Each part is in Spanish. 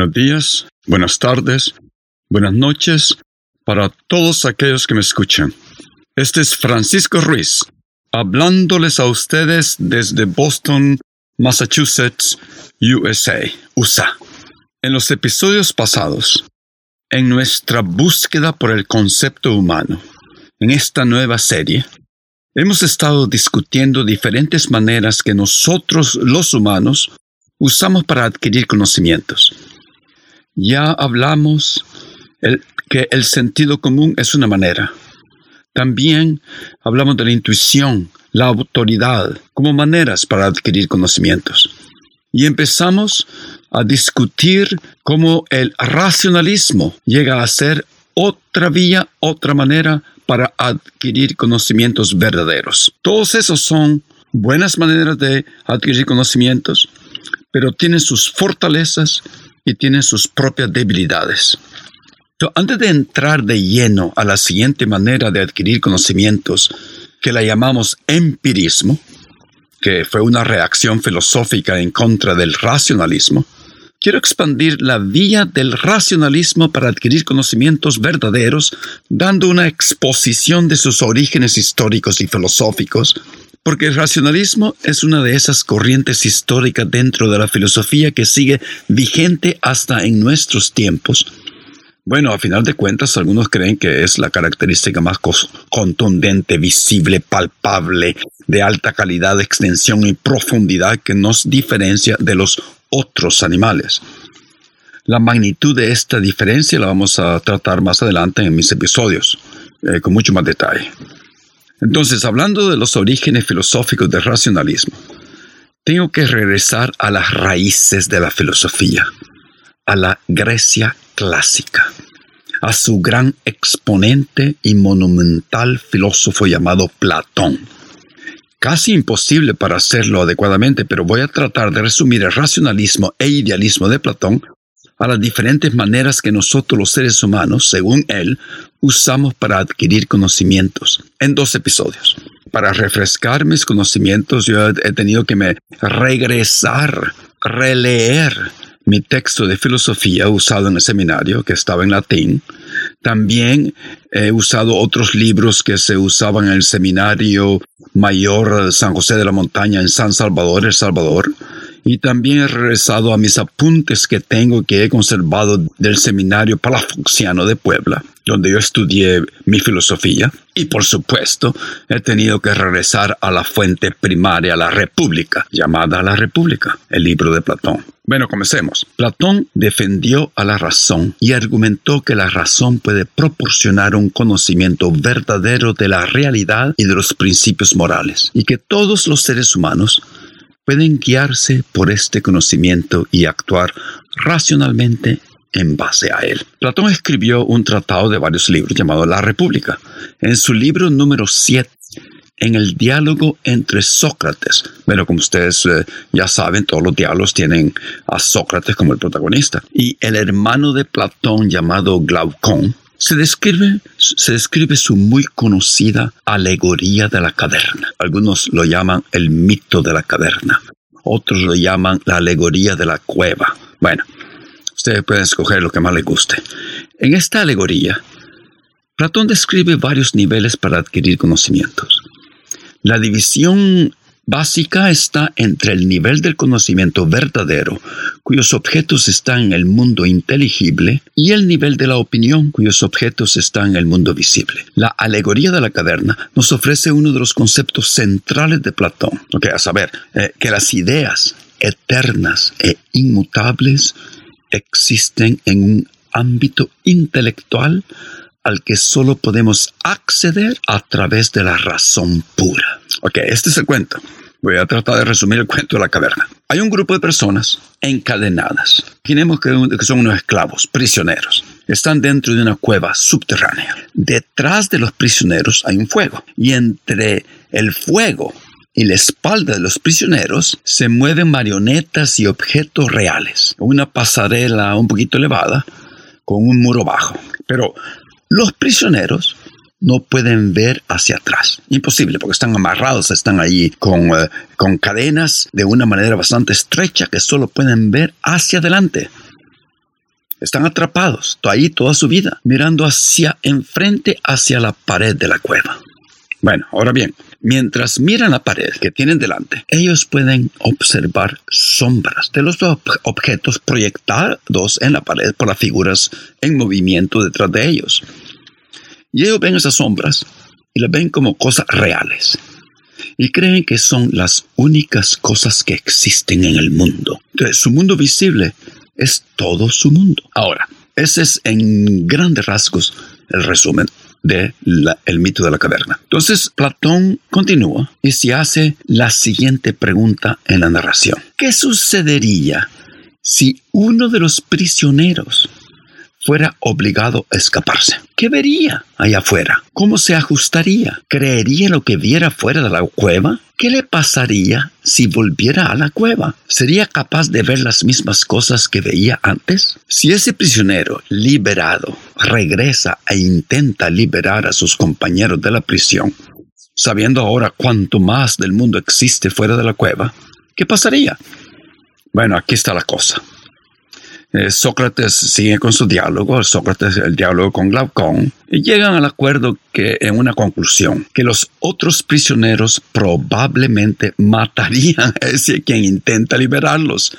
Buenos días, buenas tardes, buenas noches para todos aquellos que me escuchan. Este es Francisco Ruiz, hablándoles a ustedes desde Boston, Massachusetts, USA, USA. En los episodios pasados, en nuestra búsqueda por el concepto humano, en esta nueva serie, hemos estado discutiendo diferentes maneras que nosotros los humanos usamos para adquirir conocimientos. Ya hablamos que el sentido común es una manera. También hablamos de la intuición, la autoridad, como maneras para adquirir conocimientos. Y empezamos a discutir cómo el racionalismo llega a ser otra vía, otra manera para adquirir conocimientos verdaderos. Todos esos son buenas maneras de adquirir conocimientos, pero tienen sus fortalezas y tienen sus propias debilidades. antes de entrar de lleno a la siguiente manera de adquirir conocimientos, que la llamamos empirismo, que fue una reacción filosófica en contra del racionalismo, quiero expandir la vía del racionalismo para adquirir conocimientos verdaderos, dando una exposición de sus orígenes históricos y filosóficos, porque el racionalismo es una de esas corrientes históricas dentro de la filosofía que sigue vigente hasta en nuestros tiempos. Bueno, a final de cuentas, algunos creen que es la característica más contundente, visible, palpable, de alta calidad, extensión y profundidad que nos diferencia de los otros animales. La magnitud de esta diferencia la vamos a tratar más adelante en mis episodios, eh, con mucho más detalle. Entonces, hablando de los orígenes filosóficos del racionalismo, tengo que regresar a las raíces de la filosofía, a la Grecia clásica, a su gran exponente y monumental filósofo llamado Platón. Casi imposible para hacerlo adecuadamente, pero voy a tratar de resumir el racionalismo e idealismo de Platón a las diferentes maneras que nosotros los seres humanos, según él, usamos para adquirir conocimientos en dos episodios. Para refrescar mis conocimientos yo he tenido que me regresar, releer mi texto de filosofía usado en el seminario, que estaba en latín. También he usado otros libros que se usaban en el seminario mayor San José de la Montaña en San Salvador, El Salvador y también he regresado a mis apuntes que tengo que he conservado del seminario palafoxiano de Puebla, donde yo estudié mi filosofía. Y por supuesto, he tenido que regresar a la fuente primaria, la República, llamada la República, el libro de Platón. Bueno, comencemos. Platón defendió a la razón y argumentó que la razón puede proporcionar un conocimiento verdadero de la realidad y de los principios morales, y que todos los seres humanos pueden guiarse por este conocimiento y actuar racionalmente en base a él. Platón escribió un tratado de varios libros llamado La República. En su libro número 7, en el diálogo entre Sócrates. Bueno, como ustedes eh, ya saben, todos los diálogos tienen a Sócrates como el protagonista. Y el hermano de Platón llamado Glaucón se describe, se describe su muy conocida alegoría de la caverna. Algunos lo llaman el mito de la caverna. Otros lo llaman la alegoría de la cueva. Bueno, ustedes pueden escoger lo que más les guste. En esta alegoría, Platón describe varios niveles para adquirir conocimientos. La división básica está entre el nivel del conocimiento verdadero, cuyos objetos están en el mundo inteligible, y el nivel de la opinión, cuyos objetos están en el mundo visible. La alegoría de la caverna nos ofrece uno de los conceptos centrales de Platón, que a saber, eh, que las ideas eternas e inmutables existen en un ámbito intelectual al que solo podemos acceder a través de la razón pura. Ok, este es el cuento. Voy a tratar de resumir el cuento de la caverna. Hay un grupo de personas encadenadas. Imaginemos que son unos esclavos, prisioneros. Están dentro de una cueva subterránea. Detrás de los prisioneros hay un fuego. Y entre el fuego y la espalda de los prisioneros se mueven marionetas y objetos reales. Una pasarela un poquito elevada con un muro bajo. Pero los prisioneros no pueden ver hacia atrás. Imposible, porque están amarrados, están ahí con, eh, con cadenas de una manera bastante estrecha que solo pueden ver hacia adelante. Están atrapados ahí toda su vida, mirando hacia enfrente, hacia la pared de la cueva. Bueno, ahora bien, mientras miran la pared que tienen delante, ellos pueden observar sombras de los objetos proyectados en la pared por las figuras en movimiento detrás de ellos. Y ellos ven esas sombras y las ven como cosas reales. Y creen que son las únicas cosas que existen en el mundo. Entonces, su mundo visible es todo su mundo. Ahora, ese es en grandes rasgos el resumen del el mito de la caverna. Entonces, Platón continúa y se hace la siguiente pregunta en la narración. ¿Qué sucedería si uno de los prisioneros fuera obligado a escaparse. ¿Qué vería allá afuera? ¿Cómo se ajustaría? ¿Creería lo que viera fuera de la cueva? ¿Qué le pasaría si volviera a la cueva? ¿Sería capaz de ver las mismas cosas que veía antes? Si ese prisionero liberado regresa e intenta liberar a sus compañeros de la prisión, sabiendo ahora cuánto más del mundo existe fuera de la cueva, ¿qué pasaría? Bueno, aquí está la cosa. Eh, Sócrates sigue con su diálogo, Sócrates el diálogo con Glaucón, y llegan al acuerdo que en una conclusión, que los otros prisioneros probablemente matarían a ese quien intenta liberarlos.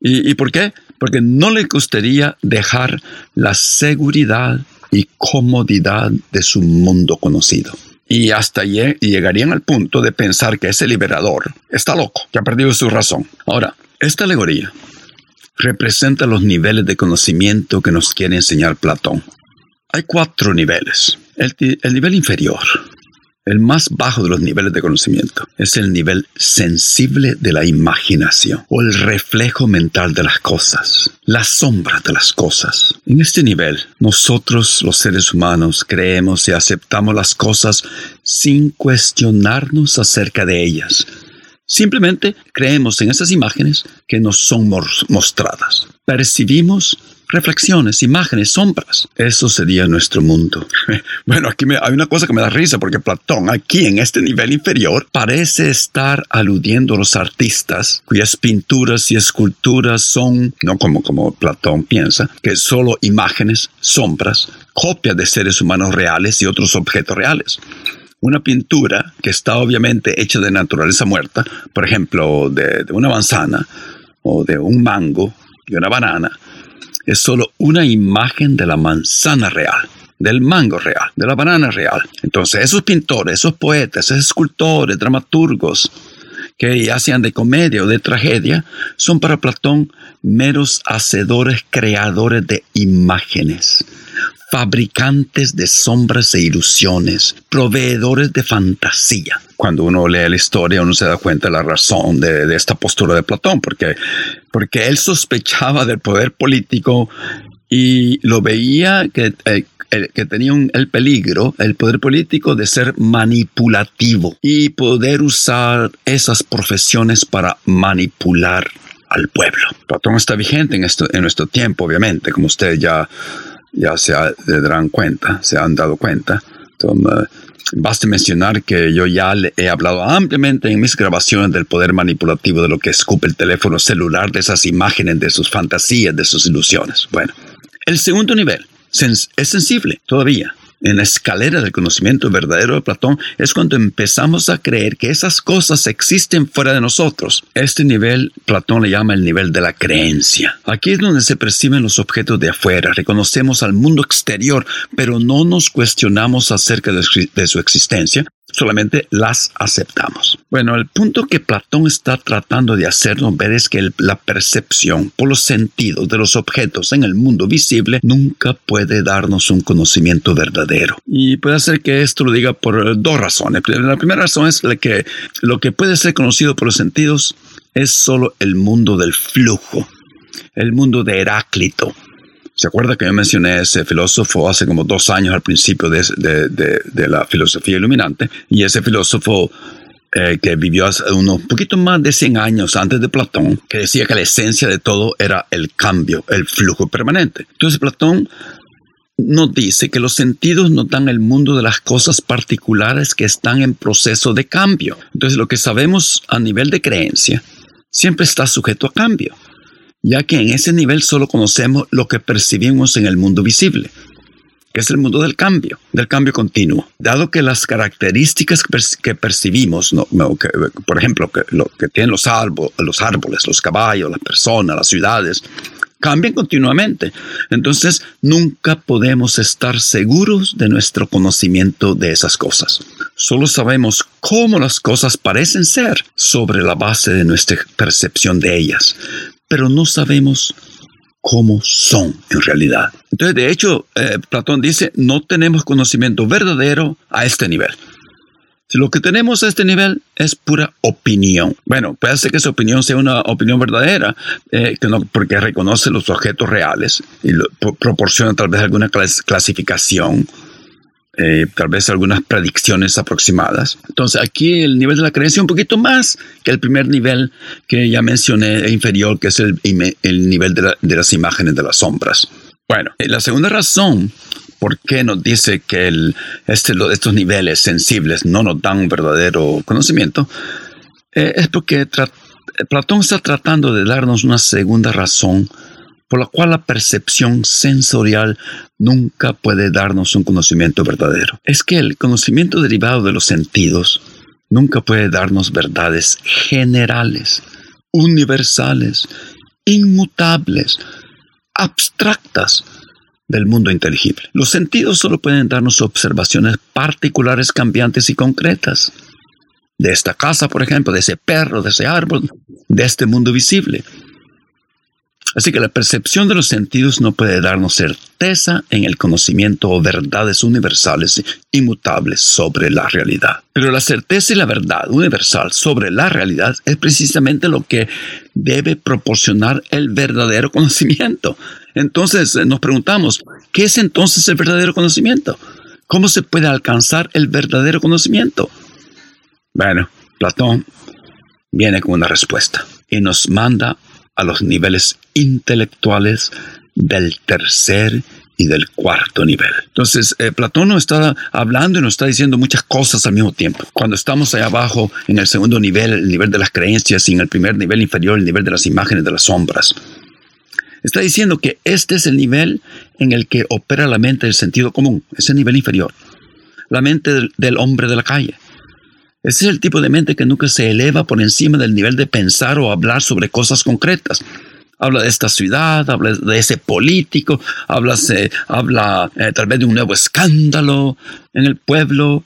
¿Y, por qué? Porque no le gustaría dejar la seguridad y comodidad de su mundo conocido. Y hasta llegarían al punto de pensar que ese liberador está loco, que ha perdido su razón. Ahora, esta alegoría representa los niveles de conocimiento que nos quiere enseñar Platón. Hay cuatro niveles. El, nivel inferior, el más bajo de los niveles de conocimiento, es el nivel sensible de la imaginación o el reflejo mental de las cosas, la sombra de las cosas. En este nivel, nosotros los seres humanos creemos y aceptamos las cosas sin cuestionarnos acerca de ellas Simplemente creemos en esas imágenes que nos son mostradas. Percibimos reflexiones, imágenes, sombras. Eso sería nuestro mundo. Bueno, aquí hay una cosa que me da risa porque Platón aquí en este nivel inferior parece estar aludiendo a los artistas cuyas pinturas y esculturas son, no como, como Platón piensa, que solo imágenes, sombras, copias de seres humanos reales y otros objetos reales una pintura que está obviamente hecha de naturaleza muerta, por ejemplo, de, una manzana o de un mango, y una banana, es solo una imagen de la manzana real del mango real, de la banana real. Entonces, esos pintores, esos poetas, esos escultores, dramaturgos, que ya sean de comedia o de tragedia, son para Platón meros hacedores, creadores de imágenes fabricantes de sombras e ilusiones, proveedores de fantasía. Cuando uno lee la historia, uno se da cuenta de la razón de, esta postura de Platón, porque, porque él sospechaba del poder político y lo veía que, eh, que tenía el peligro, el poder político, de ser manipulativo y poder usar esas profesiones para manipular al pueblo. Platón está vigente en, esto, en nuestro tiempo, obviamente, como ustedes ya ya se, darán cuenta, se han dado cuenta. Entonces, basta mencionar que yo ya le he hablado ampliamente en mis grabaciones del poder manipulativo de lo que escupe el teléfono celular, de esas imágenes, de sus fantasías, de sus ilusiones. Bueno, el segundo nivel es sensible todavía en la escalera del conocimiento verdadero de Platón es cuando empezamos a creer que esas cosas existen fuera de nosotros. Este nivel Platón le llama el nivel de la creencia. Aquí es donde se perciben los objetos de afuera, reconocemos al mundo exterior, pero no nos cuestionamos acerca de su existencia, solamente las aceptamos. Bueno, el punto que Platón está tratando de hacernos ver es que la percepción por los sentidos de los objetos en el mundo visible nunca puede darnos un conocimiento verdadero. Y puede ser que esto lo diga por dos razones. La primera razón es que lo que puede ser conocido por los sentidos es solo el mundo del flujo, el mundo de Heráclito. ¿Se acuerda que yo mencioné a ese filósofo hace como dos años al principio de la filosofía iluminante? Y ese filósofo eh, que vivió hace unos poquito más de 100 años antes de Platón, que decía que la esencia de todo era el cambio, el flujo permanente. Entonces Platón nos dice que los sentidos nos dan el mundo de las cosas particulares que están en proceso de cambio. Entonces lo que sabemos a nivel de creencia siempre está sujeto a cambio, ya que en ese nivel solo conocemos lo que percibimos en el mundo visible es el mundo del cambio, del cambio continuo. Dado que las características que percibimos, por ejemplo, que, tienen los, los árboles, los caballos, las personas, las ciudades, cambian continuamente. Entonces, nunca podemos estar seguros de nuestro conocimiento de esas cosas. Solo sabemos cómo las cosas parecen ser sobre la base de nuestra percepción de ellas, pero no sabemos cómo son en realidad. Entonces, de hecho, eh, Platón dice, no tenemos conocimiento verdadero a este nivel. Lo que tenemos a este nivel es pura opinión. Bueno, puede ser que esa opinión sea una opinión verdadera, eh, que no, porque reconoce los objetos reales y proporciona tal vez alguna clasificación eh, tal vez algunas predicciones aproximadas. Entonces aquí el nivel de la creencia un poquito más que el primer nivel que ya mencioné e inferior, que es el, el nivel de, las imágenes de las sombras. Bueno, eh, la segunda razón por qué nos dice que el, este, estos niveles sensibles no nos dan un verdadero conocimiento eh, es porque Platón está tratando de darnos una segunda razón por la cual la percepción sensorial nunca puede darnos un conocimiento verdadero. Es que el conocimiento derivado de los sentidos nunca puede darnos verdades generales, universales, inmutables, abstractas del mundo inteligible. Los sentidos solo pueden darnos observaciones particulares, cambiantes y concretas. De esta casa, por ejemplo, de ese perro, de ese árbol, de este mundo visible. Así que la percepción de los sentidos no puede darnos certeza en el conocimiento o verdades universales inmutables sobre la realidad. Pero la certeza y la verdad universal sobre la realidad es precisamente lo que debe proporcionar el verdadero conocimiento. Entonces eh, nos preguntamos, ¿qué es entonces el verdadero conocimiento? ¿Cómo se puede alcanzar el verdadero conocimiento? Bueno, Platón viene con una respuesta y nos manda a los niveles intelectuales del tercer y del cuarto nivel. Entonces, eh, Platón nos está hablando y nos está diciendo muchas cosas al mismo tiempo. Cuando estamos allá abajo, en el segundo nivel, el nivel de las creencias, y en el primer nivel inferior, el nivel de las imágenes de las sombras. Está diciendo que este es el nivel en el que opera la mente del sentido común, ese nivel inferior. La mente del hombre de la calle. Ese es el tipo de mente que nunca se eleva por encima del nivel de pensar o hablar sobre cosas concretas. Habla de esta ciudad, habla de ese político, habla, habla eh, tal vez de un nuevo escándalo en el pueblo,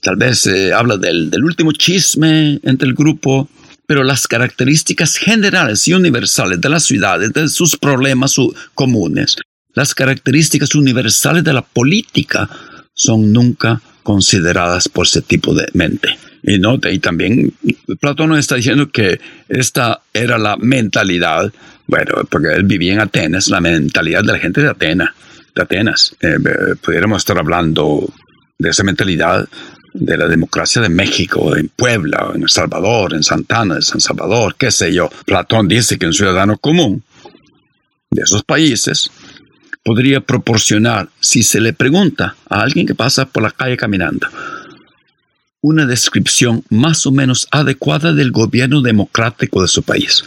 tal vez eh, habla del, del último chisme entre el grupo, pero las características generales y universales de las ciudades, de sus problemas comunes, las características universales de la política son nunca consideradas por ese tipo de mente. Y, ¿no? y también Platón nos está diciendo que esta era la mentalidad, bueno, porque él vivía en Atenas, la mentalidad de la gente de Atenas. De Atenas. Eh, pudiéramos estar hablando de esa mentalidad de la democracia de México, en Puebla, en El Salvador, en Santana, en San Salvador, qué sé yo. Platón dice que un ciudadano común de esos países podría proporcionar, si se le pregunta a alguien que pasa por la calle caminando, una descripción más o menos adecuada del gobierno democrático de su país.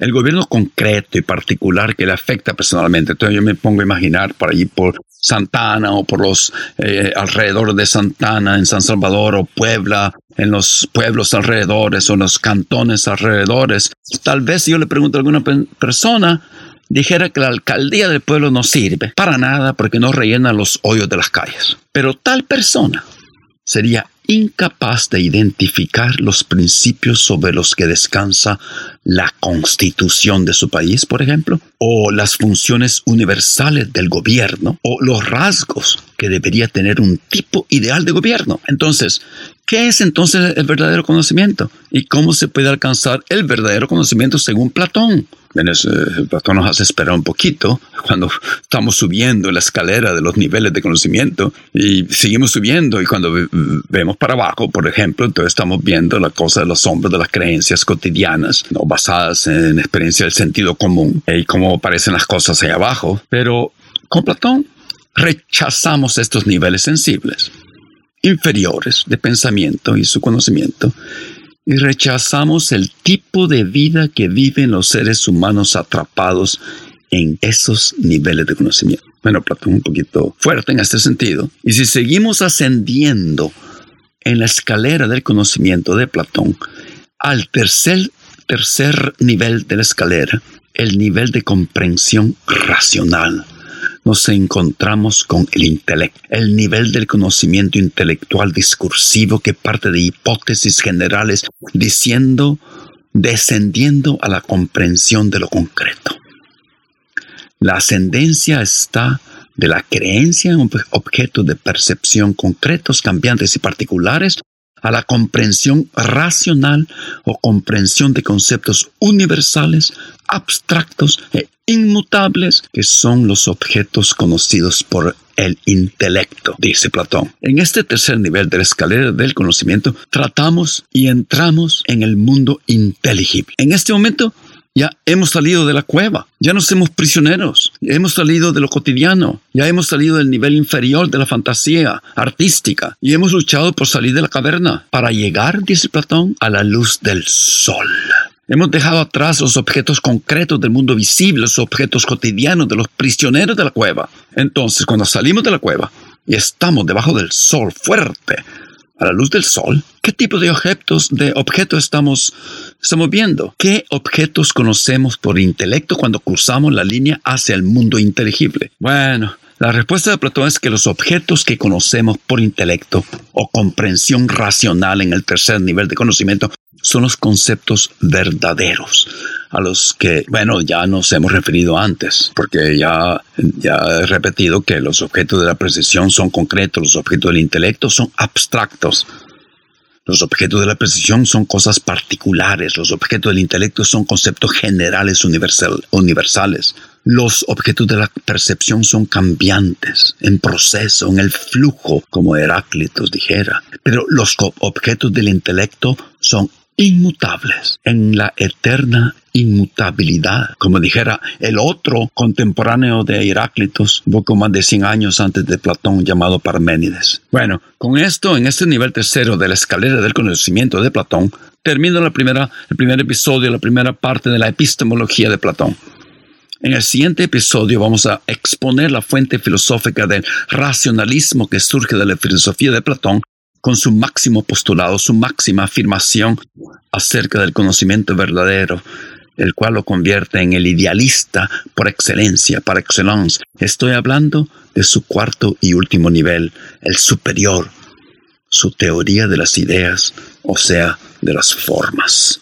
El gobierno concreto y particular que le afecta personalmente. Entonces yo me pongo a imaginar por allí por Santana o por los eh, alrededores de Santana, en San Salvador o Puebla, en los pueblos alrededores o en los cantones alrededores. Tal vez si yo le pregunto a alguna persona, dijera que la alcaldía del pueblo no sirve para nada porque no rellena los hoyos de las calles. Pero tal persona sería incapaz de identificar los principios sobre los que descansa la constitución de su país, por ejemplo, o las funciones universales del gobierno, o los rasgos que debería tener un tipo ideal de gobierno. Entonces, ¿qué es entonces el verdadero conocimiento? ¿Y cómo se puede alcanzar el verdadero conocimiento según Platón? Platón nos hace esperar un poquito cuando estamos subiendo la escalera de los niveles de conocimiento y seguimos subiendo y cuando vemos para abajo, por ejemplo, entonces estamos viendo la cosa de los sombras de las creencias cotidianas, ¿no? basadas en experiencia del sentido común y cómo aparecen las cosas ahí abajo. Pero con Platón rechazamos estos niveles sensibles, inferiores de pensamiento y su conocimiento y rechazamos el tipo de vida que viven los seres humanos atrapados en esos niveles de conocimiento. Bueno, Platón un poquito fuerte en este sentido. Y si seguimos ascendiendo en la escalera del conocimiento de Platón, al tercer, tercer nivel de la escalera, el nivel de comprensión racional nos encontramos con el intelecto, el nivel del conocimiento intelectual discursivo que parte de hipótesis generales diciendo, descendiendo a la comprensión de lo concreto. La ascendencia está de la creencia en objetos de percepción concretos, cambiantes y particulares a la comprensión racional o comprensión de conceptos universales, abstractos e inmutables, que son los objetos conocidos por el intelecto, dice Platón. En este tercer nivel de la escalera del conocimiento, tratamos y entramos en el mundo inteligible. En este momento, ya hemos salido de la cueva, ya no somos prisioneros, hemos salido de lo cotidiano, ya hemos salido del nivel inferior de la fantasía artística y hemos luchado por salir de la caverna para llegar, dice Platón, a la luz del sol. Hemos dejado atrás los objetos concretos del mundo visible, los objetos cotidianos de los prisioneros de la cueva. Entonces, cuando salimos de la cueva y estamos debajo del sol fuerte, a la luz del sol, ¿qué tipo de objetos, de objetos estamos, estamos viendo? ¿Qué objetos conocemos por intelecto cuando cruzamos la línea hacia el mundo inteligible? Bueno, la respuesta de Platón es que los objetos que conocemos por intelecto o comprensión racional en el tercer nivel de conocimiento son los conceptos verdaderos a los que, bueno, ya nos hemos referido antes, porque ya, ya he repetido que los objetos de la precisión son concretos, los objetos del intelecto son abstractos. Los objetos de la precisión son cosas particulares, los objetos del intelecto son conceptos generales universales. Los objetos de la percepción son cambiantes, en proceso, en el flujo, como Heráclitos dijera. Pero los objetos del intelecto son inmutables en la eterna inmutabilidad. Como dijera el otro contemporáneo de Heráclitos, poco más de 100 años antes de Platón, llamado Parménides. Bueno, con esto, en este nivel tercero de la escalera del conocimiento de Platón, termino la primera, el primer episodio, la primera parte de la epistemología de Platón. En el siguiente episodio vamos a exponer la fuente filosófica del racionalismo que surge de la filosofía de Platón con su máximo postulado, su máxima afirmación acerca del conocimiento verdadero, el cual lo convierte en el idealista por excelencia, par excellence. Estoy hablando de su cuarto y último nivel, el superior, su teoría de las ideas, o sea, de las formas.